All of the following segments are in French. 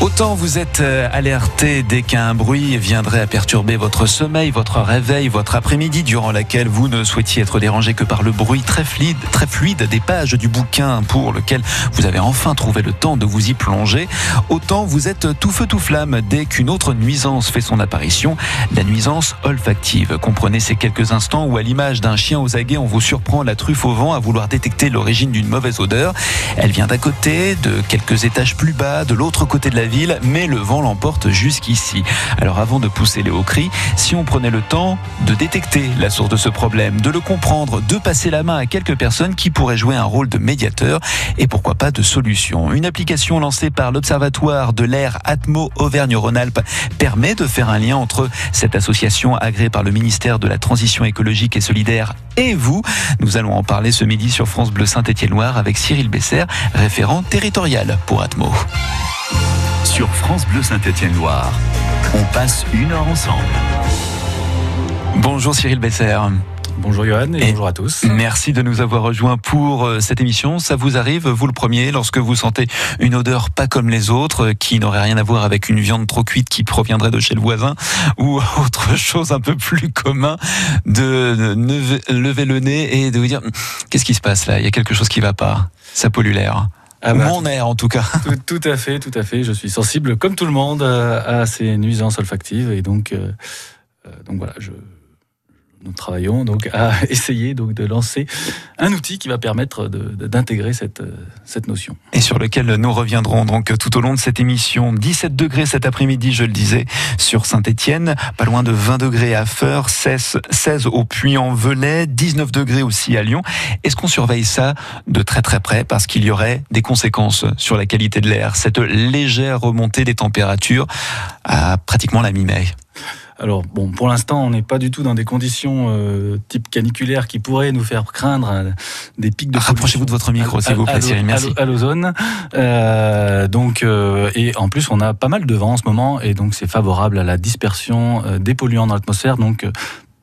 Autant vous êtes euh, alerté dès qu'un bruit viendrait à perturber votre sommeil, votre réveil, votre après-midi, durant laquelle vous ne souhaitiez être dérangé que par le bruit très fluide, très fluide des pages du bouquin pour lequel vous avez enfin trouvé le temps de vous y plonger, autant vous êtes tout feu tout flamme dès qu'une autre nuisance fait son apparition, la nuisance olfactive. Comprenez ces quelques instants où, à l'image d'un chien aux aguets, on vous surprend la truffe au vent à vouloir détecter l'origine d'une mauvaise odeur. Elle vient d'à côté, de quelques étages plus bas, de l'autre côté de la ville, mais le vent l'emporte jusqu'ici. Alors avant de pousser les hauts cris, si on prenait le temps de détecter la source de ce problème, de le comprendre, de passer la main à quelques personnes qui pourraient jouer un rôle de médiateur et pourquoi pas de solution. Une application lancée par l'Observatoire de l'air Atmo Auvergne-Rhône-Alpes permet de faire un lien entre cette association agréée par le ministère de la Transition écologique et solidaire et vous. Nous allons en parler ce midi sur France Bleu Saint-Étienne-Loire avec Cyril Besser, référent territorial pour Atmo. Sur France Bleu Saint-Étienne-Loire, on passe une heure ensemble. Bonjour Cyril Besser. Bonjour Johan et, Et- bonjour à tous. Merci de nous avoir rejoints pour euh, cette émission. Ça vous arrive, vous le premier, lorsque vous sentez une odeur pas comme les autres, euh, qui n'aurait rien à voir avec une viande trop cuite qui proviendrait de chez le voisin, ou autre chose un peu plus commun, de lever- le nez et de vous dire qu'est-ce qui se passe là? Il y a quelque chose qui va pas. Ça pollue l'air. Ah bah, Mon air en tout cas. tout, tout à fait, tout à fait. Je suis sensible, comme tout le monde, à ces nuisances olfactives et donc, euh, euh, donc voilà, je, nous travaillons donc à essayer donc de lancer un outil qui va permettre d'intégrer cette, euh, cette notion. et sur lequel nous reviendrons donc tout au long de cette émission. 17 degrés cet après-midi, je le disais, sur Saint-Étienne, pas loin de 20 degrés à Feur, 16, 16 au Puy-en-Velay, 19 degrés aussi à Lyon. Est-ce qu'on surveille ça de très très près parce qu'il y aurait des conséquences sur la qualité de l'air, cette légère remontée des températures à pratiquement la mi-mai Alors bon, pour l'instant, on n'est pas du tout dans des conditions euh, type caniculaire qui pourraient nous faire craindre euh, des pics de Rapprochez-vous de votre micro, s'il vous plaît, Cyril, merci. À l'ozone. Euh, donc, euh, et en plus, on a pas mal de vent en ce moment, et donc c'est favorable à la dispersion euh, des polluants dans l'atmosphère. Donc, euh,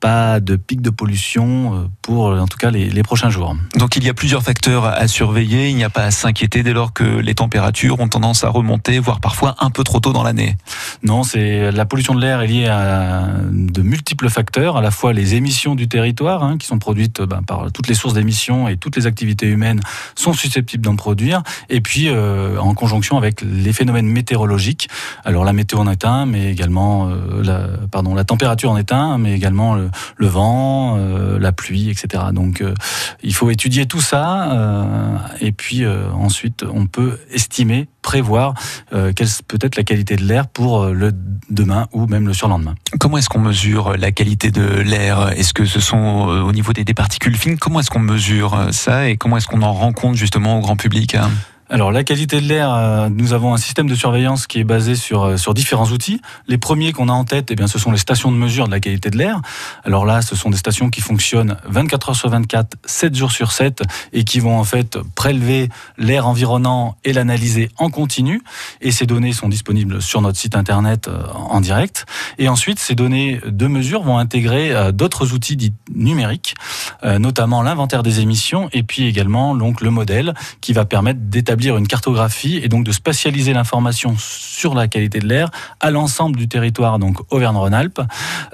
pas de pic de pollution euh, pour, euh, en tout cas, les, les prochains jours. Donc il y a plusieurs facteurs à surveiller, il n'y a pas à s'inquiéter dès lors que les températures ont tendance à remonter, voire parfois un peu trop tôt dans l'année. Non, c'est la pollution de l'air est liée à de multiples facteurs, à la fois les émissions du territoire, hein, qui sont produites ben, par toutes les sources d'émissions et toutes les activités humaines sont susceptibles d'en produire, et puis euh, en conjonction avec les phénomènes météorologiques. Alors la météo en est un, mais également euh, la, pardon, la température en est un, mais également le, le vent, euh, la pluie, etc. Donc euh, il faut étudier tout ça, euh, et puis ensuite on peut estimer, prévoir quelle peut être la qualité de l'air pour le demain ou même le surlendemain. Comment est-ce qu'on mesure la qualité de l'air? Est-ce que ce sont au niveau des, particules fines? Comment est-ce qu'on mesure ça? Et comment est-ce qu'on en rend compte justement au grand public hein? Alors la qualité de l'air, euh, nous avons un système de surveillance qui est basé sur, euh, sur différents outils. Les premiers qu'on a en tête, eh bien, ce sont les stations de mesure de la qualité de l'air. Alors là, ce sont des stations qui fonctionnent 24 heures sur 24, 7 jours sur 7 et qui vont en fait prélever l'air environnant et l'analyser en continu. Et ces données sont disponibles sur notre site internet euh, en direct. Et ensuite, ces données de mesure vont intégrer d'autres outils dits numériques, notamment l'inventaire des émissions et puis également donc le modèle qui va permettre d'établir une cartographie et donc de spatialiser l'information sur la qualité de l'air à l'ensemble du territoire donc Auvergne-Rhône-Alpes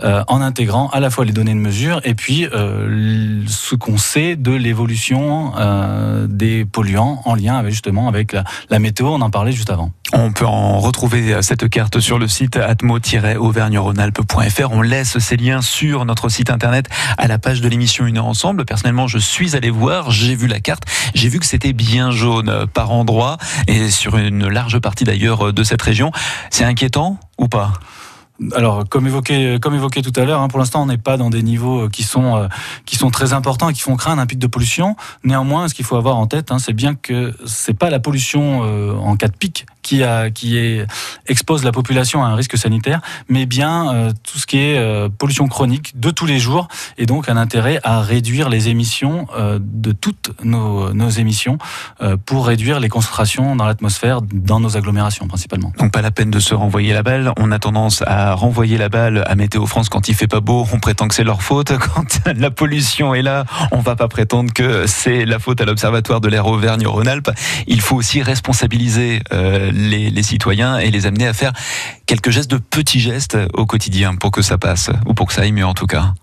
euh, en intégrant à la fois les données de mesure et puis euh, ce qu'on sait de l'évolution euh, des polluants en lien avec justement avec la, la météo on en parlait juste avant. On peut en retrouver cette carte sur le site atmo-auvergne-rhône-alpes.fr. On laisse ces liens sur notre site internet à la page de l'émission Une heure ensemble. Personnellement, je suis allé voir, j'ai vu la carte, j'ai vu que c'était bien jaune par et sur une large partie d'ailleurs euh, de cette région. C'est inquiétant ou pas? Alors, comme évoqué, comme évoqué tout à l'heure, hein, pour l'instant, on n'est pas dans des niveaux euh, qui sont euh, très importants et qui font craindre un pic de pollution. Néanmoins, ce qu'il faut avoir en tête, hein, c'est bien que c'est pas la pollution euh, en cas de pic qui, expose la population à un risque sanitaire, mais bien tout ce qui est pollution chronique de tous les jours, et donc un intérêt à réduire les émissions de toutes nos, nos émissions pour réduire les concentrations dans l'atmosphère, dans nos agglomérations principalement. Donc pas la peine de se renvoyer la balle. On a tendance à renvoyer la balle à Météo France quand il fait pas beau. On prétend que c'est leur faute. Quand la pollution est là, on va pas prétendre que c'est la faute à l'Observatoire de l'air Auvergne-Rhône-Alpes. Il faut aussi responsabiliser euh, les, citoyens et les amener à faire quelques gestes de petits gestes au quotidien pour que ça passe ou pour que ça aille mieux en tout cas.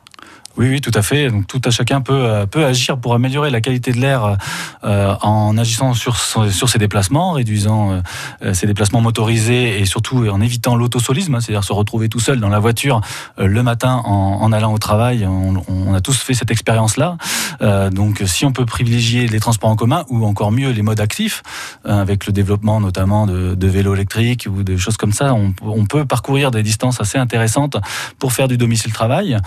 Oui, oui, tout à fait. Donc tout à chacun peut, euh, peut agir pour améliorer la qualité de l'air euh, en agissant sur, sur ses déplacements, réduisant euh, ses déplacements motorisés et surtout en évitant l'autosolisme, hein, c'est-à-dire se retrouver tout seul dans la voiture le matin en, allant au travail. On, a tous fait cette expérience-là. Donc si on peut privilégier les transports en commun ou encore mieux les modes actifs, avec le développement notamment de, de vélos électriques ou des choses comme ça, on, on, peut parcourir des distances assez intéressantes pour faire du domicile-travail.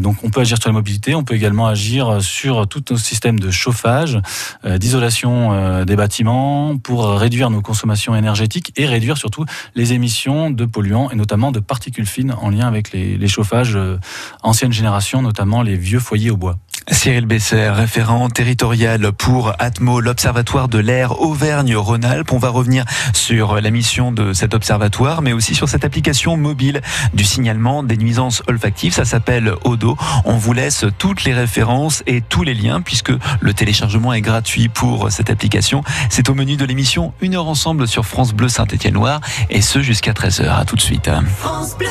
donc on peut sur la mobilité, on peut également agir sur tout nos système de chauffage, euh, d'isolation euh, des bâtiments pour réduire nos consommations énergétiques et réduire surtout les émissions de polluants et notamment de particules fines en lien avec les, les chauffages euh, ancienne génération, notamment les vieux foyers au bois. Cyril Besser, référent territorial pour Atmo, l'Observatoire de l'air Auvergne-Rhône-Alpes. On va revenir sur la mission de cet observatoire, mais aussi sur cette application mobile du signalement des nuisances olfactives. Ça s'appelle Odo. On vous laisse toutes les références et tous les liens, puisque le téléchargement est gratuit pour cette application. C'est au menu de l'émission Une heure ensemble sur France Bleu Saint-Étienne-Loire, et ce jusqu'à 13h. À tout de suite. France Bleu.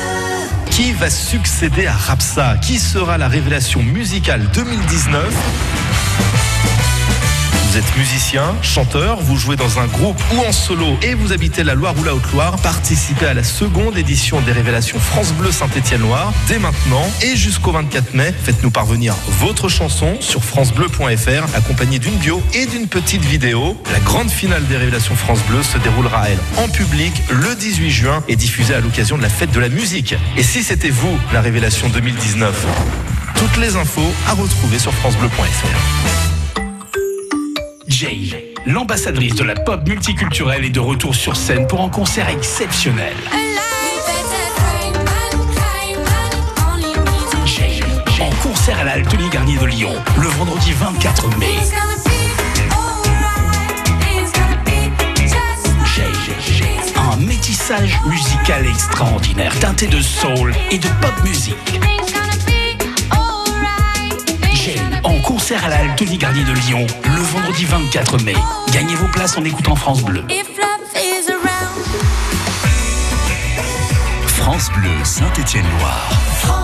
Qui va succéder à Rapsa? Qui sera la révélation musicale 2019 vous êtes musicien, chanteur, vous jouez dans un groupe ou en solo et vous habitez la Loire ou la Haute-Loire, participez à la seconde édition des révélations France Bleu Saint-Étienne-Loire dès maintenant et jusqu'au 24 mai. Faites-nous parvenir votre chanson sur francebleu.fr accompagnée d'une bio et d'une petite vidéo. La grande finale des révélations France Bleu se déroulera elle en public le 18 juin et diffusée à l'occasion de la fête de la musique. Et si c'était vous la révélation 2019 Toutes les infos à retrouver sur francebleu.fr. Jay, l'ambassadrice de la pop multiculturelle est de retour sur scène pour un concert exceptionnel. En concert à la Garnier de Lyon, le vendredi 24 mai. Un métissage musical extraordinaire, teinté de soul et de pop musique. Concert à la Garnier de Lyon le vendredi 24 mai. Gagnez vos places en écoutant France Bleu. France Bleu Saint-Étienne-Loire.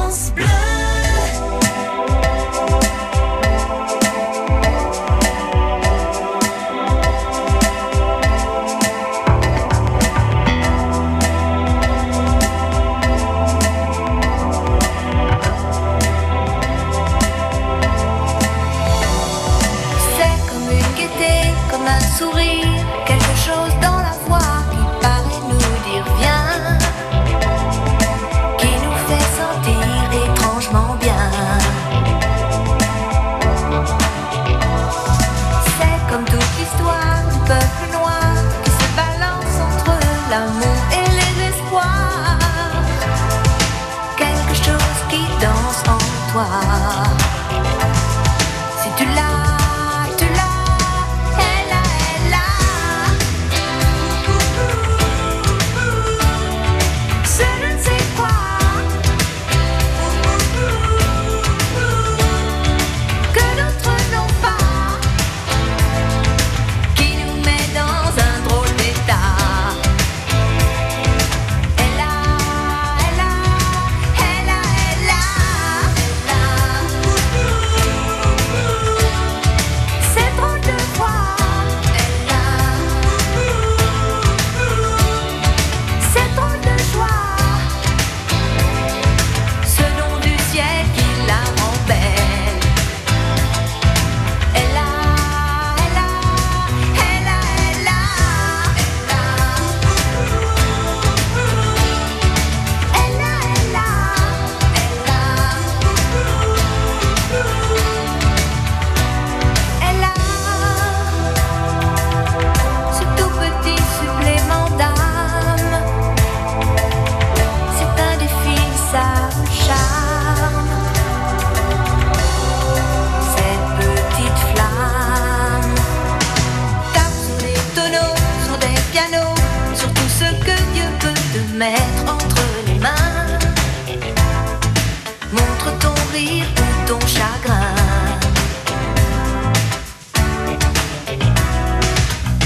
Ton chagrin.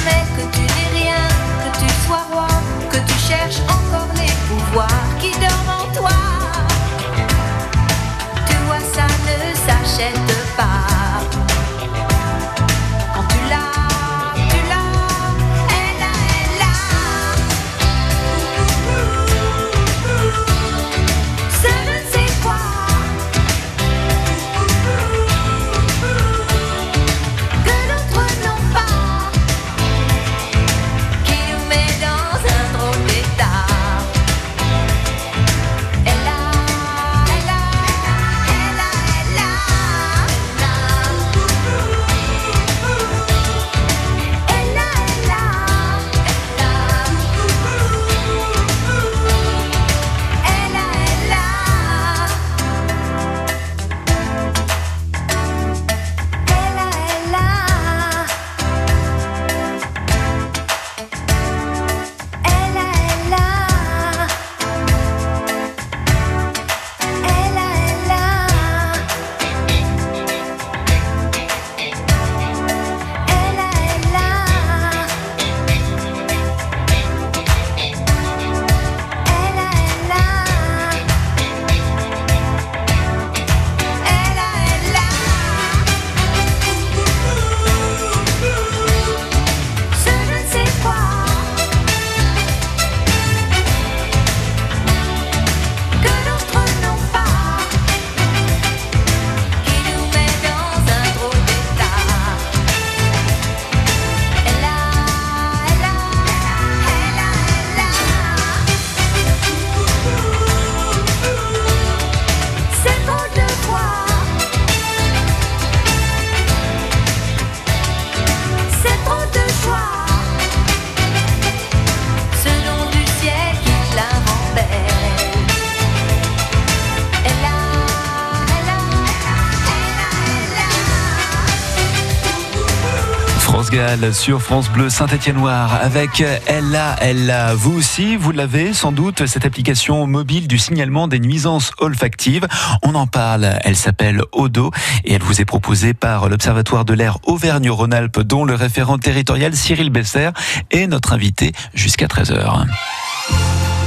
Mais que tu n'es rien, que tu sois roi, que tu cherches encore les pouvoirs qui dorment en toi. Tu vois, ça ne s'achète pas. Sur France Bleu Saint-Étienne-Noir avec Ella Ella. Vous aussi, vous l'avez sans doute, cette application mobile du signalement des nuisances olfactives. On en parle, elle s'appelle Odo et elle vous est proposée par l'Observatoire de l'air Auvergne-Rhône-Alpes dont le référent territorial Cyril Besser est notre invité jusqu'à 13h.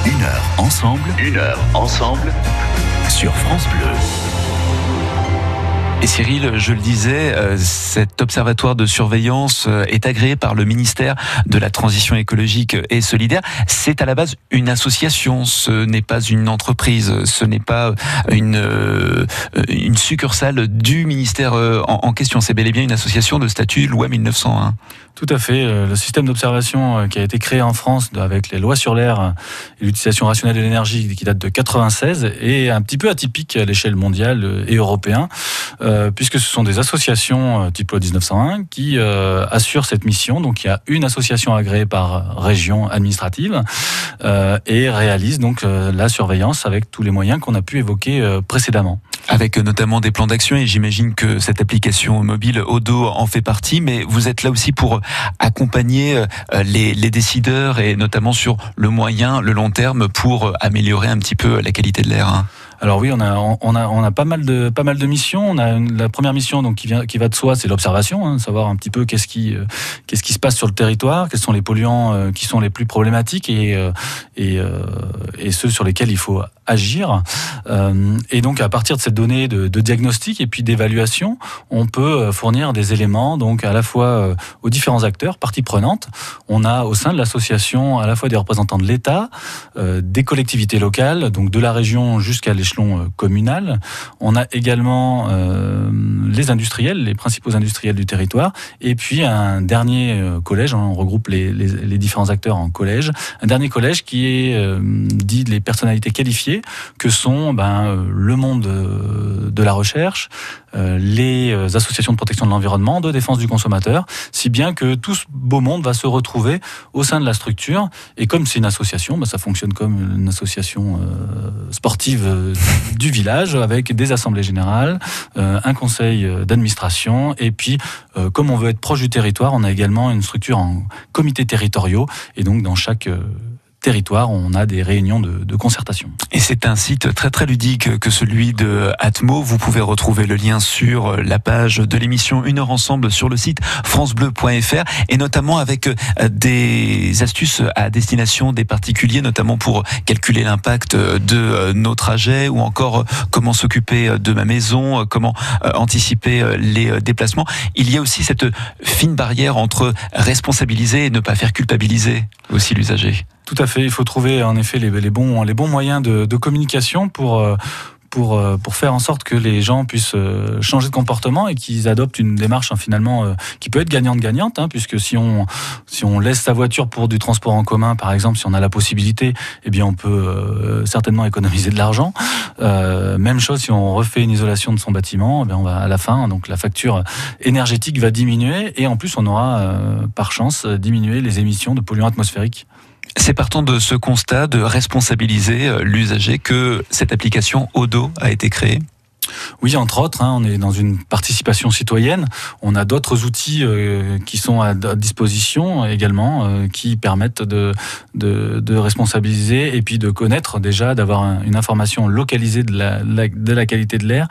Une heure ensemble, une heure ensemble sur France Bleu. Et Cyril, je le disais, euh, cet observatoire de surveillance euh, est agréé par le ministère de la Transition écologique et solidaire. C'est à la base une association, ce n'est pas une entreprise, ce n'est pas une, euh, une succursale du ministère en, question. C'est bel et bien une association de statut loi 1901. Tout à fait. Le système d'observation qui a été créé en France avec les lois sur l'air et l'utilisation rationnelle de l'énergie qui date de 96 est un petit peu atypique à l'échelle mondiale et européenne, euh, puisque ce sont des associations euh, type loi 1901 qui euh, assurent cette mission. Donc il y a une association agréée par région administrative euh, et réalise donc la surveillance avec tous les moyens qu'on a pu évoquer précédemment. Avec notamment des plans d'action et j'imagine que cette application mobile Odo en fait partie, mais vous êtes là aussi pour accompagner les, les décideurs et notamment sur le moyen, le long terme pour améliorer un petit peu la qualité de l'air. Alors oui, on a, on a, on a pas mal de, pas mal de missions. On a une- la première mission donc qui vient, qui va de soi, c'est l'observation, hein, savoir un petit peu qu'est-ce qui, euh, qu'est-ce qui se passe sur le territoire, quels sont les polluants euh, qui sont les plus problématiques et, euh, et, euh, et ceux sur lesquels il faut agir. Euh, et donc à partir de cette donnée de, diagnostic et puis d'évaluation, on peut euh, fournir des éléments donc à la fois euh, aux différents acteurs, parties prenantes. On a au sein de l'association à la fois des représentants de l'État, des collectivités locales, donc de la région jusqu'à l'échelon communal. On a également les industriels, les principaux industriels du territoire, et puis un dernier euh, collège, on regroupe les, différents acteurs en collège, un dernier collège qui est euh, dit les personnalités qualifiées, que sont ben, euh, le monde de la recherche, les associations de protection de l'environnement, de défense du consommateur, si bien que tout ce beau monde va se retrouver au sein de la structure. Et comme c'est une association, ben, ça fonctionne comme une association sportive du village, avec des assemblées générales, un conseil euh, d'administration, et puis euh, comme on veut être proche du territoire, on a également une structure en comités territoriaux, et donc dans chaque euh, territoire, on a des réunions de, de concertation. Et c'est un site très très ludique que celui de Atmo. Vous pouvez retrouver le lien sur la page de l'émission Une heure ensemble sur le site francebleu.fr et notamment avec des astuces à destination des particuliers, notamment pour calculer l'impact de nos trajets ou encore comment s'occuper de ma maison, comment anticiper les déplacements. Il y a aussi cette fine barrière entre responsabiliser et ne pas faire culpabiliser aussi l'usager. Tout à fait. Il faut trouver en effet les, bons, les bons moyens de, de communication pour euh, pour, euh, pour faire en sorte que les gens puissent euh, changer de comportement et qu'ils adoptent une démarche hein, finalement euh, qui peut être gagnante-gagnante, hein, puisque si on, si on laisse sa voiture pour du transport en commun, par exemple, si on a la possibilité, eh bien on peut certainement économiser de l'argent. même chose si on refait une isolation de son bâtiment, eh bien on va à la fin, donc la facture énergétique va diminuer et en plus on aura par chance diminué les émissions de polluants atmosphériques. C'est partant de ce constat de responsabiliser euh, l'usager que cette application Odo a été créée oui, entre autres, hein, on est dans une participation citoyenne. On a d'autres outils euh, qui sont à, disposition également, euh, qui permettent de, responsabiliser et puis de connaître déjà, d'avoir une information localisée de la, de la qualité de l'air.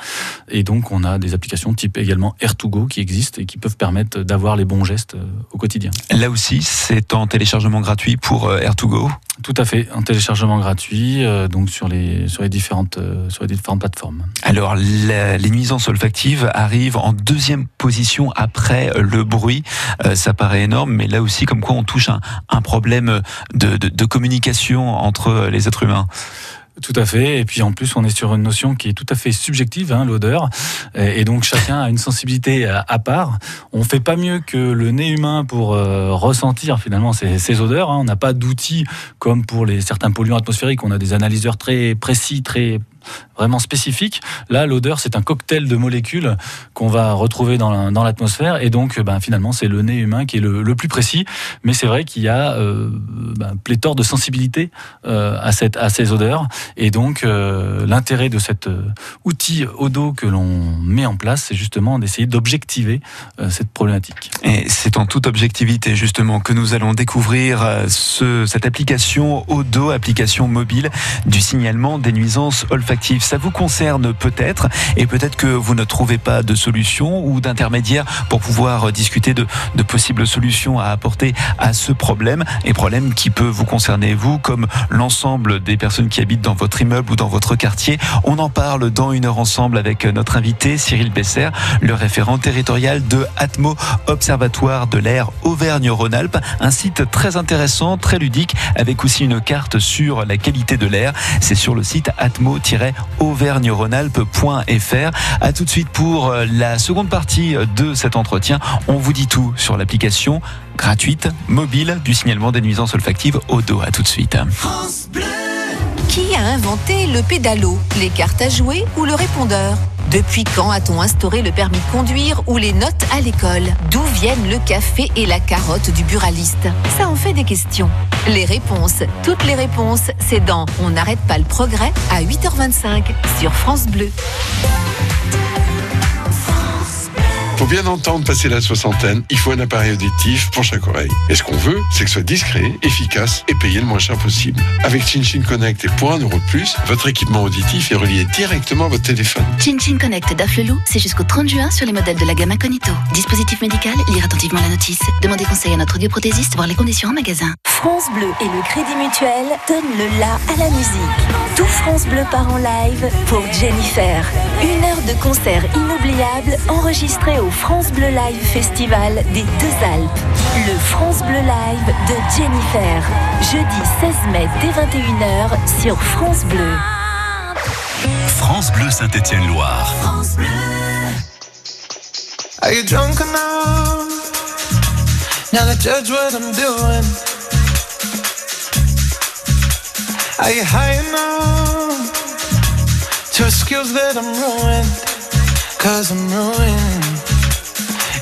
Et donc, on a des applications type également Air2Go qui existent et qui peuvent permettre d'avoir les bons gestes euh, au quotidien. Là aussi, c'est en téléchargement gratuit pour Air2Go? Tout à fait, un téléchargement gratuit, donc sur les différentes sur les différentes plateformes. Alors les nuisances olfactives arrivent en deuxième position après le bruit. Euh, ça paraît énorme, mais là aussi, comme quoi on touche un, un problème de communication entre les êtres humains. Tout à fait. Et puis en plus, on est sur une notion qui est tout à fait subjective, hein, l'odeur. Et donc chacun a une sensibilité à, part. On fait pas mieux que le nez humain pour euh, ressentir finalement ces, ces odeurs. Hein. On n'a pas d'outils comme pour les certains polluants atmosphériques. On a des analyseurs très précis, très vraiment spécifique. Là, l'odeur, c'est un cocktail de molécules qu'on va retrouver dans l'atmosphère. Et donc, ben, finalement, c'est le nez humain qui est le, plus précis. Mais c'est vrai qu'il y a euh, ben, pléthore de sensibilité euh, à, ces odeurs. Et donc, euh, l'intérêt de cet outil Odo que l'on met en place, c'est justement d'essayer d'objectiver cette problématique. Et c'est en toute objectivité, justement, que nous allons découvrir ce, cette application Odo, application mobile du signalement des nuisances olfactives ça vous concerne peut-être et peut-être que vous ne trouvez pas de solution ou d'intermédiaire pour pouvoir discuter de, possibles solutions à apporter à ce problème et problème qui peut vous concerner vous comme l'ensemble des personnes qui habitent dans votre immeuble ou dans votre quartier. On en parle dans une heure ensemble avec notre invité Cyril Besser, le référent territorial de Atmo Observatoire de l'air Auvergne-Rhône-Alpes, un site très intéressant, très ludique avec aussi une carte sur la qualité de l'air. C'est sur le site atmo auvergne-rhône-alpes.fr. À tout de suite pour euh, la seconde partie de cet entretien. On vous dit tout sur l'application gratuite mobile du signalement des nuisances olfactives au dos. À tout de suite. Qui a inventé le pédalo, les cartes à jouer ou le répondeur? Depuis quand a-t-on instauré le permis de conduire ou les notes à l'école? D'où viennent le café et la carotte du buraliste? Ça en fait des questions. Les réponses, toutes les réponses, c'est dans On n'arrête pas le progrès à 8h25 sur France Bleu. Pour bien entendre passer la soixantaine, il faut un appareil auditif pour chaque oreille. Et ce qu'on veut, c'est que ce soit discret, efficace et payé le moins cher possible. Avec ChinChin Connect et pour un euro de plus, votre équipement auditif est relié directement à votre téléphone. ChinChin Connect d'Aflelou, Lelou, c'est jusqu'au 30 juin sur les modèles de la gamme Incognito. Dispositif médical, lire attentivement la notice. Demandez conseil à notre audioprothésiste, voir les conditions en magasin. France Bleu et le Crédit Mutuel donnent le la à la musique. Tout France Bleu part en live pour Jennifer. Une heure de concert inoubliable enregistré au France Bleu Live Festival des Deux Alpes. Le France Bleu Live de Jennifer. Jeudi 16 mai dès 21h sur France Bleu. France Bleu Saint-Étienne-Loire. France Bleu. Are you drunk enough? Now to judge what I'm doing. Are you high enough? To skills that I'm ruined? Cause I'm ruined.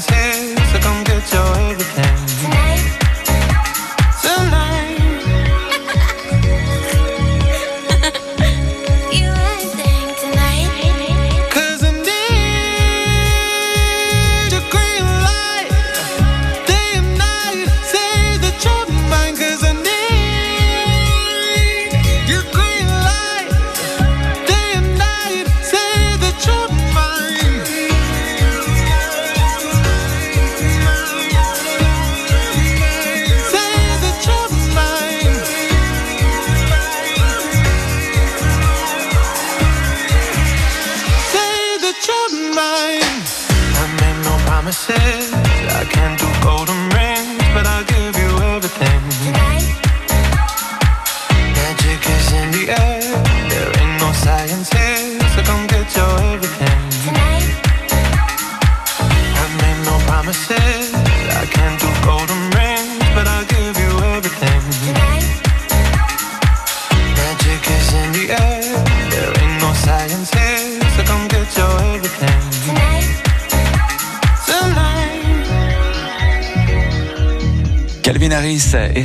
someone's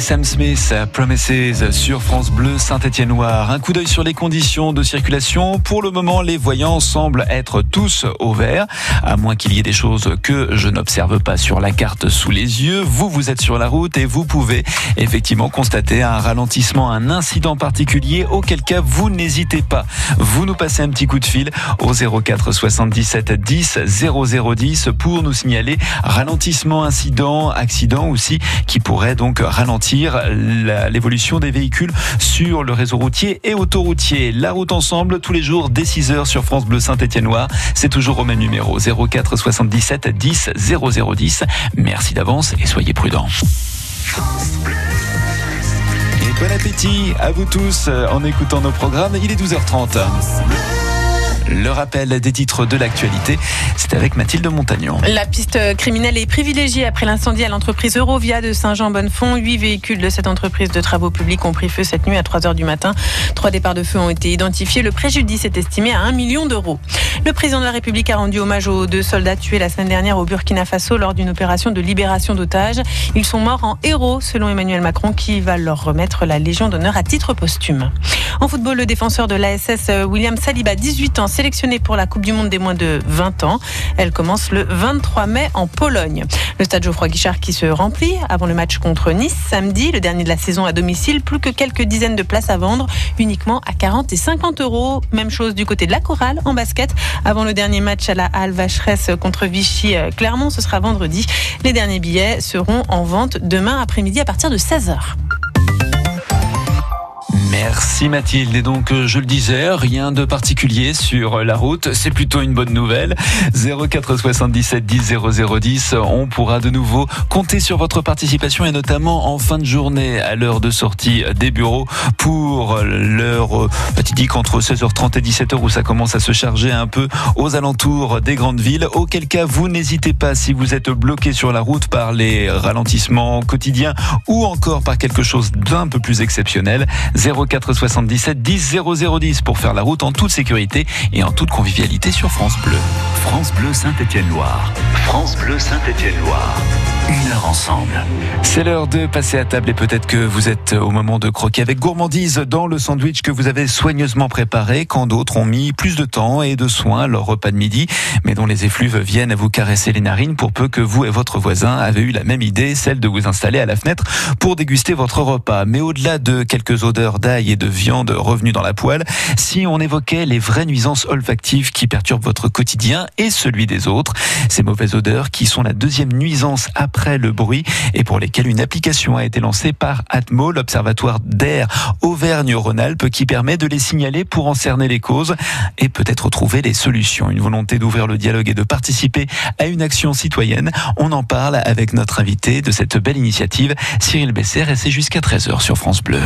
Sam Smith, Promises sur France Bleu Saint-Étienne-Noir. Un coup d'œil sur les conditions de circulation. Pour le moment, les voyants semblent être tous au vert, à moins qu'il y ait des choses que je n'observe pas sur la carte sous les yeux. Vous, vous êtes sur la route et vous pouvez effectivement constater un ralentissement, un incident particulier, auquel cas vous n'hésitez pas. Vous nous passez un petit coup de fil au 04 77 10 0010 pour nous signaler ralentissement, incident, accident aussi qui pourrait donc ralentir l'évolution des véhicules sur le réseau routier et autoroutier. La route ensemble tous les jours dès 6h sur France Bleu Saint-Étienne-Noir. C'est toujours au même numéro 04 77 10 0010. Merci d'avance et soyez prudents. Et bon appétit à vous tous euh, en écoutant nos programmes. Il est 12h30. Le rappel des titres de l'actualité, c'est avec Mathilde Montagnon. La piste criminelle est privilégiée après l'incendie à l'entreprise Eurovia de Saint-Jean-Bonnefond. Huit véhicules de cette entreprise de travaux publics ont pris feu cette nuit à 3 heures du matin. Trois départs de feu ont été identifiés. Le préjudice est estimé à 1 million d'euros. Le président de la République a rendu hommage aux deux soldats tués la semaine dernière au Burkina Faso lors d'une opération de libération d'otages. Ils sont morts en héros, selon Emmanuel Macron, qui va leur remettre la Légion d'honneur à titre posthume. En football, le défenseur de l'ASS William Saliba, 18 ans, sélectionné pour la Coupe du Monde des moins de 20 ans. Elle commence le 23 mai en Pologne. Le stade Geoffroy Guichard qui se remplit avant le match contre Nice samedi, le dernier de la saison à domicile. Plus que quelques dizaines de places à vendre, uniquement à 40 et 50 euros. Même chose du côté de la chorale en basket. Avant le dernier match à la Halle Vacheresse contre Vichy euh, Clermont, ce sera vendredi. Les derniers billets seront en vente demain après-midi à partir de 16h. Merci Mathilde. Et donc, euh, je le disais, rien de particulier sur la route. C'est plutôt une bonne nouvelle. 04 77 10 0010. On pourra de nouveau compter sur votre participation et notamment en fin de journée à l'heure de sortie des bureaux pour l'heure fatidique entre 16h30 et 17h où ça commence à se charger un peu aux alentours des grandes villes. Auquel cas, vous n'hésitez pas si vous êtes bloqué sur la route par les ralentissements quotidiens ou encore par quelque chose d'un peu plus exceptionnel. 04 77 10 0010 pour faire la route en toute sécurité et en toute convivialité sur France Bleu. France Bleu Saint-Étienne-Loire. France Bleu Saint-Étienne-Loire. Une heure ensemble. C'est l'heure de passer à table et peut-être que vous êtes au moment de croquer avec gourmandise dans le sandwich que vous avez soigneusement préparé quand d'autres ont mis plus de temps et de soin à leur repas de midi, mais dont les effluves viennent à vous caresser les narines pour peu que vous et votre voisin avez eu la même idée, celle de vous installer à la fenêtre pour déguster votre repas. Mais au-delà de quelques odeurs et de viande revenues dans la poêle, si on évoquait les vraies nuisances olfactives qui perturbent votre quotidien et celui des autres, ces mauvaises odeurs qui sont la deuxième nuisance après le bruit et pour lesquelles une application a été lancée par Atmo, l'Observatoire d'air Auvergne-Rhône-Alpes, qui permet de les signaler pour en cerner les causes et peut-être trouver les solutions. Une volonté d'ouvrir le dialogue et de participer à une action citoyenne. On en parle avec notre invité de cette belle initiative, Cyril Besser, et c'est jusqu'à 13h sur France Bleu.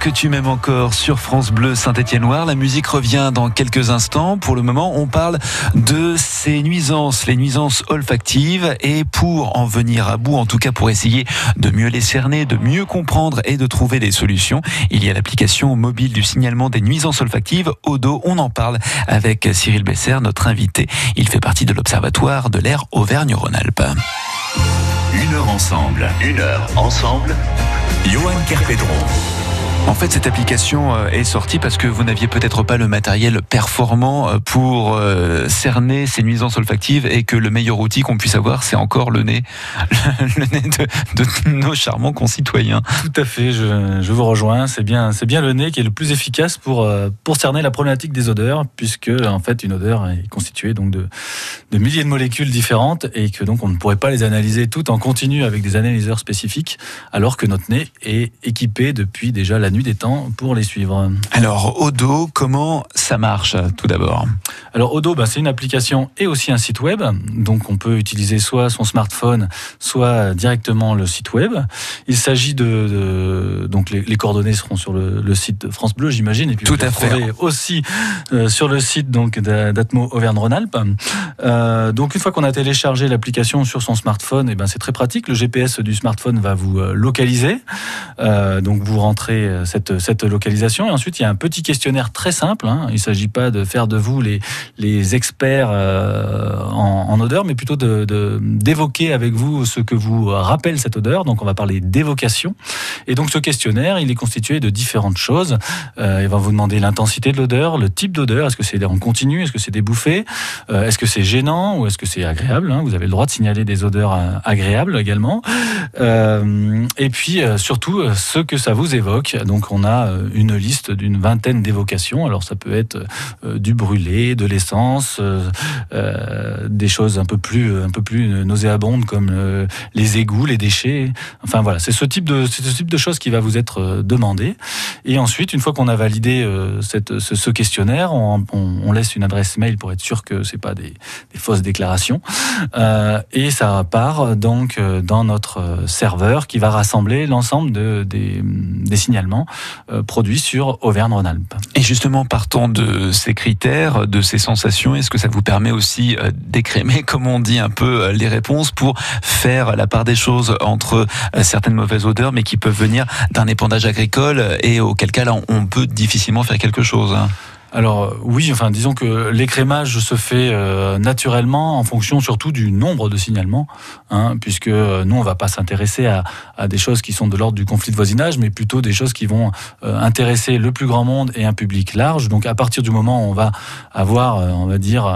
Que tu m'aimes encore sur France Bleu Saint-Étienne-Loire. La musique revient dans quelques instants. Pour le moment, on parle de ces nuisances, les nuisances olfactives. Et pour en venir à bout, en tout cas pour essayer de mieux les cerner, de mieux comprendre et de trouver des solutions, il y a l'application mobile du signalement des nuisances olfactives, Odo. On en parle avec Cyril Besser, notre invité. Il fait partie de l'Observatoire de l'air Auvergne-Rhône-Alpes. Une heure ensemble, une heure ensemble. Johan Kerpedron. En fait, cette application euh, est sortie parce que vous n'aviez peut-être pas le matériel performant euh, pour euh, cerner ces nuisances olfactives et que le meilleur outil qu'on puisse avoir, c'est encore le nez, le nez de, nos charmants concitoyens. Tout à fait, je, je vous rejoins. C'est bien, c'est bien le nez qui est le plus efficace pour pour cerner la problématique des odeurs, puisque en fait une odeur est constituée donc de, de milliers de molécules différentes et que donc on ne pourrait pas les analyser toutes en continu avec des analyseurs spécifiques, alors que notre nez est équipé depuis déjà la nuit des temps pour les suivre. Alors, Odo, comment ça marche tout d'abord? Alors, Odo, bah, c'est une application et aussi un site web. Donc, on peut utiliser soit son smartphone, soit directement le site web. Il s'agit de, de, Donc, les, les, coordonnées seront sur le, le site France Bleu, j'imagine. Et puis, tout à fait. aussi euh, sur le site donc d'Atmo Auvergne-Rhône-Alpes. Euh, donc, une fois qu'on a téléchargé l'application sur son smartphone, et eh ben, c'est très pratique. Le GPS du smartphone va vous euh, localiser. Euh, donc, vous rentrez cette, localisation. Et ensuite, il y a un petit questionnaire très simple. Hein. Il ne s'agit pas de faire de vous les, experts euh, en, odeur, mais plutôt d'évoquer avec vous ce que vous rappelle cette odeur. Donc, on va parler d'évocation. Et donc, ce questionnaire, il est constitué de différentes choses. Euh, il va vous demander l'intensité de l'odeur, le type d'odeur. Est-ce que c'est en continu Est-ce que c'est des bouffées euh, Est-ce que c'est gênant ou est-ce que c'est agréable hein? Vous avez le droit de signaler des odeurs euh, agréables également. Euh, et puis, surtout, ce que ça vous évoque. Donc, donc on a euh, une liste d'une vingtaine d'évocations. Alors ça peut être euh, du brûlé, de l'essence, euh, des choses un peu plus un peu plus nauséabondes comme les égouts, les déchets. Enfin voilà, c'est ce type de ce type de choses qui va vous être demandé. Et ensuite, une fois qu'on a validé cette, ce, questionnaire, on, laisse une adresse mail pour être sûr que c'est pas des, fausses déclarations. Et ça part donc dans notre serveur qui va rassembler l'ensemble de, des signalements euh, produits sur Auvergne-Rhône-Alpes. Et justement, partant de ces critères, de ces sensations, est-ce que ça vous permet aussi euh, d'écrémer, comme on dit un peu, euh, les réponses pour faire la part des choses entre certaines mauvaises odeurs, mais qui peuvent venir d'un épandage agricole et auquel cas là, on peut difficilement faire quelque chose hein? Alors oui, enfin disons que l'écrémage se fait euh, naturellement en fonction surtout du nombre de signalements, hein, puisque euh, nous on va pas s'intéresser à, des choses qui sont de l'ordre du conflit de voisinage, mais plutôt des choses qui vont euh, intéresser le plus grand monde et un public large. Donc à partir du moment où on va avoir, on va dire,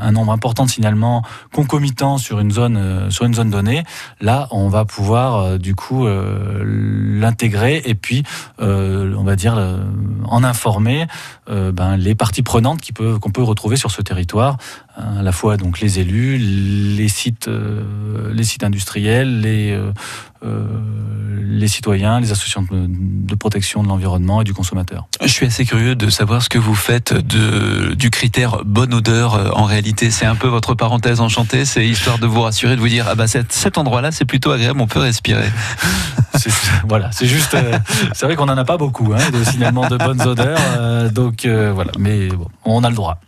un, nombre important de signalements concomitants sur une zone sur une zone donnée, là on va pouvoir du coup l'intégrer et puis on va dire en informer. Ben, les parties prenantes qu'on peut, qu'on peut retrouver sur ce territoire, à la fois donc les élus, les sites, euh, les sites industriels, les, euh, euh, les citoyens, les associations de, de protection de l'environnement et du consommateur. Je suis assez curieux de savoir ce que vous faites de, du critère bonne odeur en réalité. C'est un peu votre parenthèse enchantée, c'est histoire de vous rassurer, de vous dire ah bah cet, cet endroit-là c'est plutôt agréable, on peut respirer. voilà, c'est juste, c'est vrai qu'on n'en a pas beaucoup hein, de signalements de bonnes odeurs, donc voilà, mais bon, on a le droit.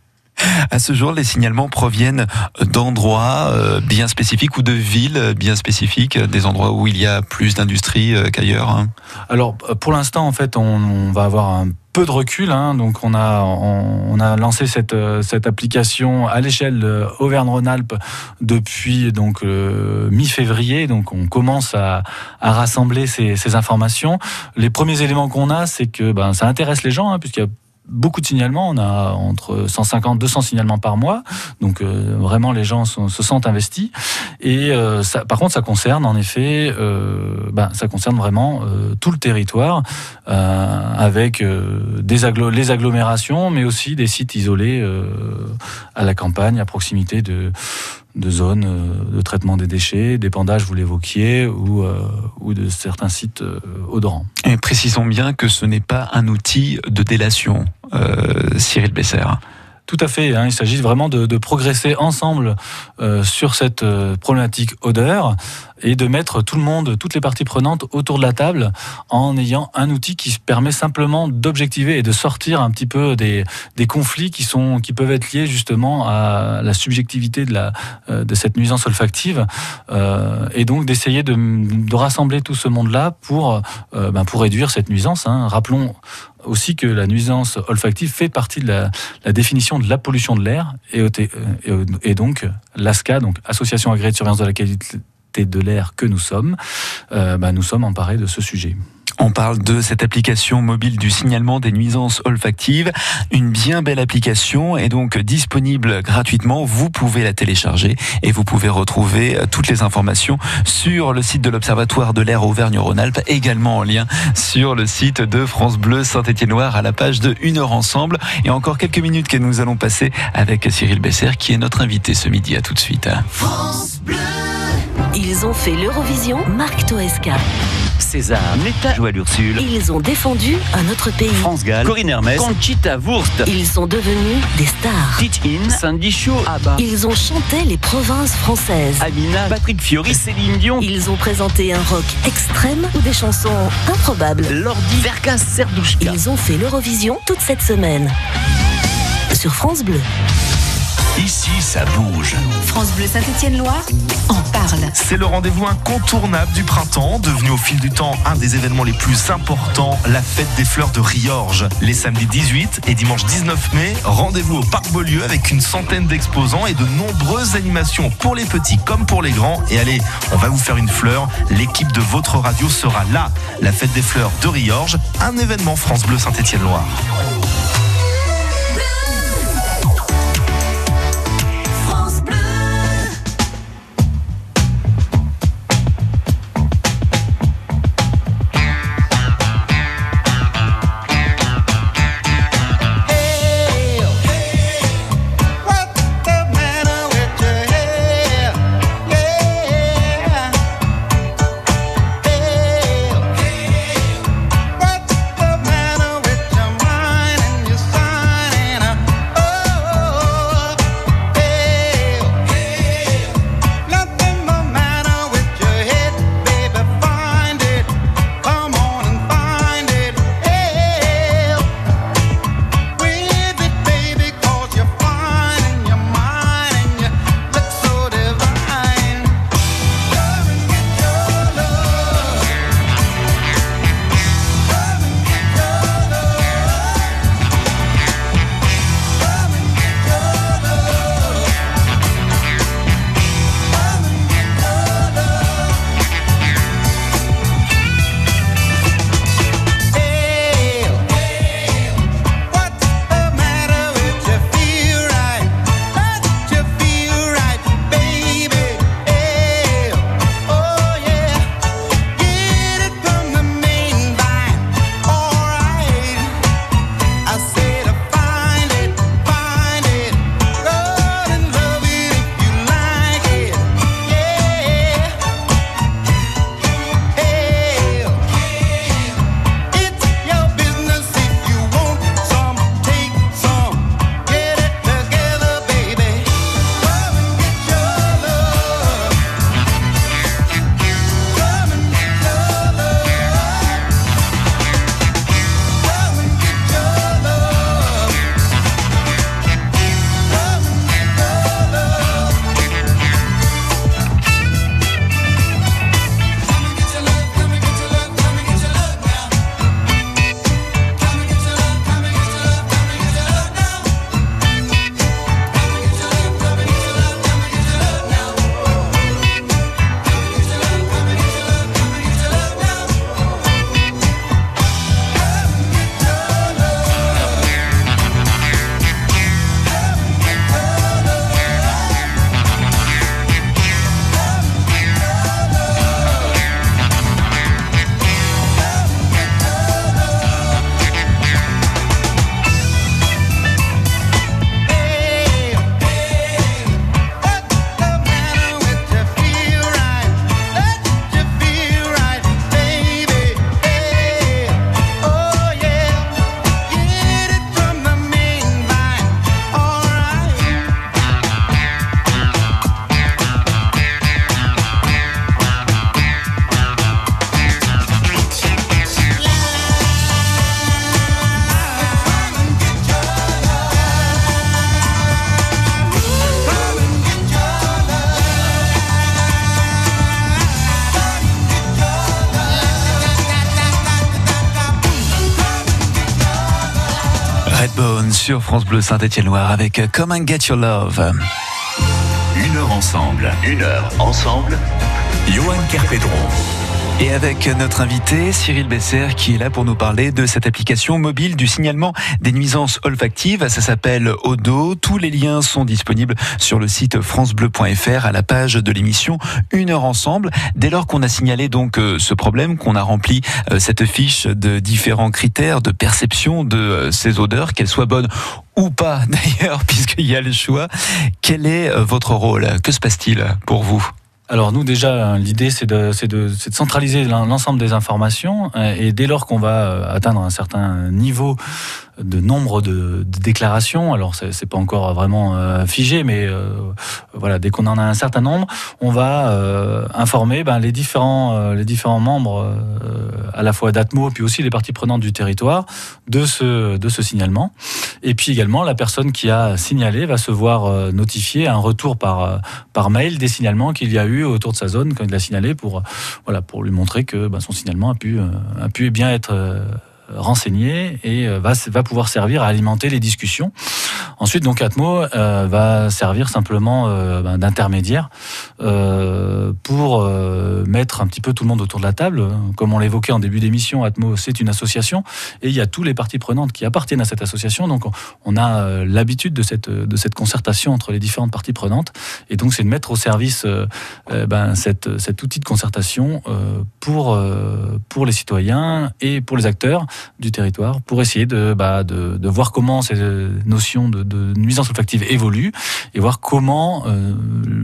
À ce jour, les signalements proviennent d'endroits euh, bien spécifiques ou de villes bien spécifiques, des endroits où il y a plus d'industrie euh, qu'ailleurs hein Alors, pour l'instant, en fait, on, va avoir un peu de recul. Hein, donc on a on, a lancé cette cette application à l'échelle Auvergne-Rhône-Alpes depuis donc mi-février. Donc on commence à, à rassembler ces, ces, informations. Les premiers éléments qu'on a, c'est que ben ça intéresse les gens hein, puisqu'il y a beaucoup de signalements. On a entre 150 200 signalements par mois. Donc euh, vraiment, les gens se sentent investis. Et euh, par contre, ça concerne en effet, euh, ben, ça concerne vraiment tout le territoire, avec des les agglomérations, mais aussi des sites isolés à la campagne, à proximité de de zones de traitement des déchets, d'épandage, vous l'évoquiez, ou, euh, ou de certains sites euh, odorants. Et précisons bien que ce n'est pas un outil de délation, euh, Cyril Besser. Tout à fait. Hein, il s'agit vraiment de, progresser ensemble euh, sur cette euh, problématique odeur et de mettre tout le monde, toutes les parties prenantes autour de la table en ayant un outil qui permet simplement d'objectiver et de sortir un petit peu des, conflits qui sont qui peuvent être liés justement à la subjectivité de la euh, de cette nuisance olfactive et donc d'essayer de, rassembler tout ce monde-là pour euh, ben pour réduire cette nuisance. Hein. Rappelons aussi que la nuisance olfactive fait partie de la, définition de la pollution de l'air et, donc l'ASCA, donc Association agréée de surveillance de la qualité de l'air que nous sommes, euh, ben nous sommes emparés de ce sujet. On parle de cette application mobile du signalement des nuisances olfactives. Une bien belle application est donc disponible gratuitement. Vous pouvez la télécharger et vous pouvez retrouver euh, toutes les informations sur le site de l'Observatoire de l'air Auvergne-Rhône-Alpes, également en lien sur le site de France Bleu Saint-Étienne-Loire à la page de Une heure ensemble. Et encore quelques minutes que nous allons passer avec Cyril Besser qui est notre invité ce midi. À tout de suite. France Bleu. Ils ont fait l'Eurovision Marc Toesca. César, Netta Joël Ursule. Ils ont défendu un autre pays. France Gall, Corinne Hermès, Conchita Wurst. Ils sont devenus des stars. Teach In, Sandy Shaw, Abba. Ils ont chanté les provinces françaises. Amina, Patrick Fiori, Céline Dion. Ils ont présenté un rock extrême ou des chansons improbables. Lordi, Verka, Serdouchka. Ils ont fait l'Eurovision toute cette semaine. Sur France Bleu. Ici, ça bouge. France Bleu Saint-Étienne-Loire en parle. C'est le rendez-vous incontournable du printemps, devenu au fil du temps un des événements les plus importants, la fête des fleurs de Riorges. Les samedis 18 et dimanche 19 mai, rendez-vous au Parc Beaulieu avec une centaine d'exposants et de nombreuses animations pour les petits comme pour les grands. Et allez, on va vous faire une fleur. L'équipe de votre radio sera là. La fête des fleurs de Riorges, un événement France Bleu Saint-Étienne-Loire. Sur France Bleu Saint-Étienne-Loire avec Come and Get Your Love. Une heure ensemble. Une heure ensemble. Johan Kerpedron. Et avec notre invité Cyril Besser qui est là pour nous parler de cette application mobile du signalement des nuisances olfactives. Ça s'appelle Odo. Tous les liens sont disponibles sur le site francebleu.fr à la page de l'émission Une heure ensemble. Dès lors qu'on a signalé donc euh, ce problème, qu'on a rempli euh, cette fiche de différents critères de perception de euh, ces odeurs, qu'elles soient bonnes ou pas d'ailleurs, puisqu'il y a le choix, quel est votre rôle? Que se passe-t-il pour vous? Alors nous déjà, l'idée c'est de, de, de centraliser l'en- l'ensemble des informations euh, et dès lors qu'on va euh, atteindre un certain niveau de nombre de, déclarations, alors c'est, pas encore vraiment euh, figé, mais euh, voilà, dès qu'on en a un certain nombre, on va euh, informer ben, les différents les différents membres à la fois d'Atmo puis aussi les parties prenantes du territoire de ce de ce signalement. Et puis également la personne qui a signalé va se voir notifier un retour par par mail des signalements qu'il y a eu autour de sa zone quand il a signalé pour voilà pour lui montrer que ben, son signalement a pu a pu bien être renseigné et euh, va, va pouvoir servir à alimenter les discussions. Ensuite, donc Atmo euh, va servir simplement euh, ben, d'intermédiaire euh, pour mettre un petit peu tout le monde autour de la table. Comme on l'évoquait en début d'émission, Atmo c'est une association et il y a tous les parties prenantes qui appartiennent à cette association. Donc on, a l'habitude de cette de cette concertation entre les différentes parties prenantes et donc c'est de mettre au service ben, cette, cet outil de concertation pour pour les citoyens et pour les acteurs du territoire pour essayer de, bah, de, de voir comment ces notions de, de nuisance olfactive évoluent et voir comment euh,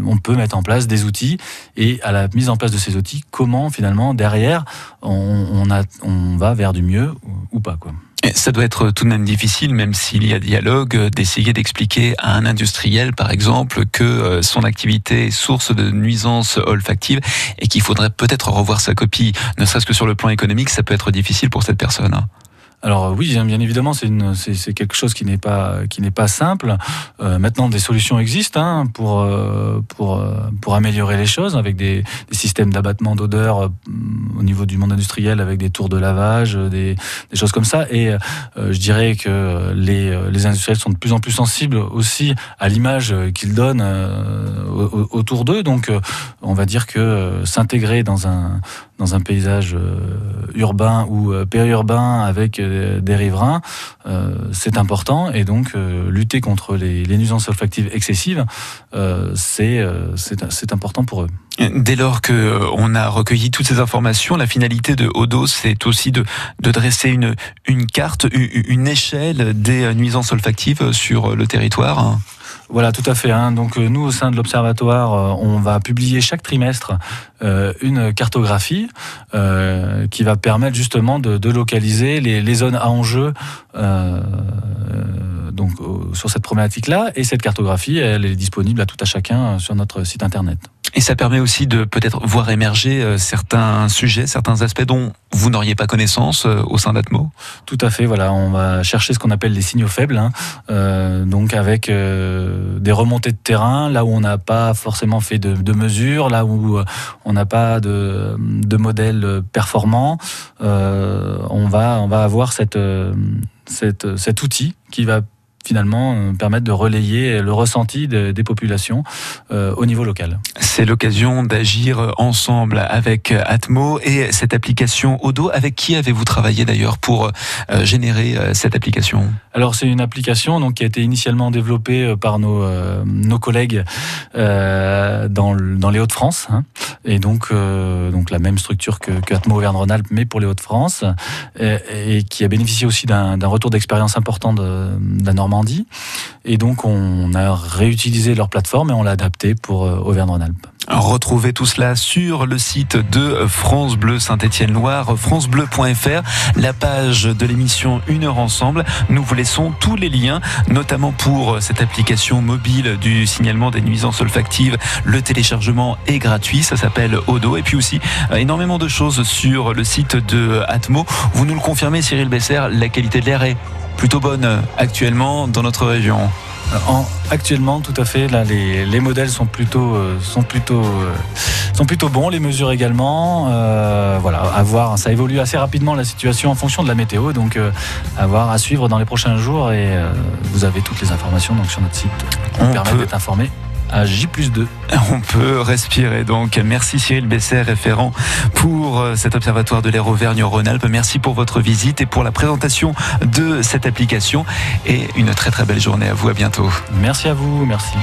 on peut mettre en place des outils et à la mise en place de ces outils, comment finalement derrière on, a, on va vers du mieux ou, pas. Quoi. Ça doit être tout de même difficile, même s'il y a dialogue, euh, d'essayer d'expliquer à un industriel, par exemple, que euh, son activité est source de nuisances olfactives et qu'il faudrait peut-être revoir sa copie, ne serait-ce que sur le plan économique, ça peut être difficile pour cette personne. Alors oui, bien évidemment, c'est quelque chose qui n'est pas simple. Euh, maintenant, des solutions existent hein, pour euh, euh, pour améliorer les choses avec des, systèmes d'abattement d'odeur au niveau du monde industriel, avec des tours de lavage, des, choses comme ça. Et je dirais que les industriels sont de plus en plus sensibles aussi à l'image qu'ils donnent au- au- autour d'eux. Donc, on va dire que s'intégrer dans un dans un paysage euh, urbain ou euh, périurbain avec euh, des riverains, c'est important. Et donc, lutter contre les, nuisances olfactives excessives, c'est important pour eux. Dès lors que on a recueilli toutes ces informations, la finalité de Odo, c'est aussi de, de dresser une, une carte, une échelle des nuisances olfactives sur le territoire. Voilà, tout à fait. hein. Donc euh, nous, au sein de l'Observatoire, euh, on va publier chaque trimestre euh, une cartographie qui va permettre justement de, localiser les, zones à enjeu donc, sur cette problématique-là. Et cette cartographie, elle est disponible à tout à chacun sur notre site internet. Et ça permet aussi de peut-être voir émerger euh, certains sujets, certains aspects dont vous n'auriez pas connaissance euh, au sein d'Atmo. Tout à fait, voilà, on va chercher ce qu'on appelle les signaux faibles, hein. Euh, donc avec des remontées de terrain, là où on n'a pas forcément fait de, de mesures, là où on n'a pas de, de modèle performant, on va on va avoir cet outil qui va finalement euh, permettre de relayer le ressenti de- des populations euh, au niveau local. C'est l'occasion d'agir ensemble avec Atmo et cette application Odo. Avec qui avez-vous travaillé d'ailleurs pour euh, générer euh, cette application? Alors c'est une application donc qui a été initialement développée euh, par nos euh, nos collègues euh, dans dans les Hauts-de-France hein. et donc euh, donc la même structure que, que Atmo Auvergne-Rhône-Alpes mais pour les Hauts-de-France et, et qui a bénéficié aussi d'un d'un retour d'expérience important de, de la Normandie et donc on a réutilisé leur plateforme et on l'a adapté pour euh, Auvergne-Rhône-Alpes. Retrouvez tout cela sur le site de France Bleu Saint-Étienne-Loire, francebleu.fr, la page de l'émission Une heure ensemble. Nous vous laissons tous les liens, notamment pour cette application mobile du signalement des nuisances olfactives. Le téléchargement est gratuit, ça s'appelle Odo. Et puis aussi euh, énormément de choses sur le site de Atmo. Vous nous le confirmez, Cyril Besser, la qualité de l'air est plutôt bonne euh, actuellement dans notre région. En- actuellement, tout à fait. Là, les, les modèles sont plutôt, euh, sont plutôt, euh, sont plutôt bons. Les mesures également. Euh, voilà, à voir. Ça évolue assez rapidement la situation en fonction de la météo. Donc, euh, à voir, à suivre dans les prochains jours. Et euh, vous avez toutes les informations donc sur notre site qui permettent peut- d'être informé à J 2. On peut respirer donc. Merci Cyril Besset, référent pour euh, cet observatoire de l'air Auvergne-Rhône-Alpes. Merci pour votre visite et pour la présentation de cette application. Et une très très belle journée à vous. À bientôt. Merci à vous. Merci.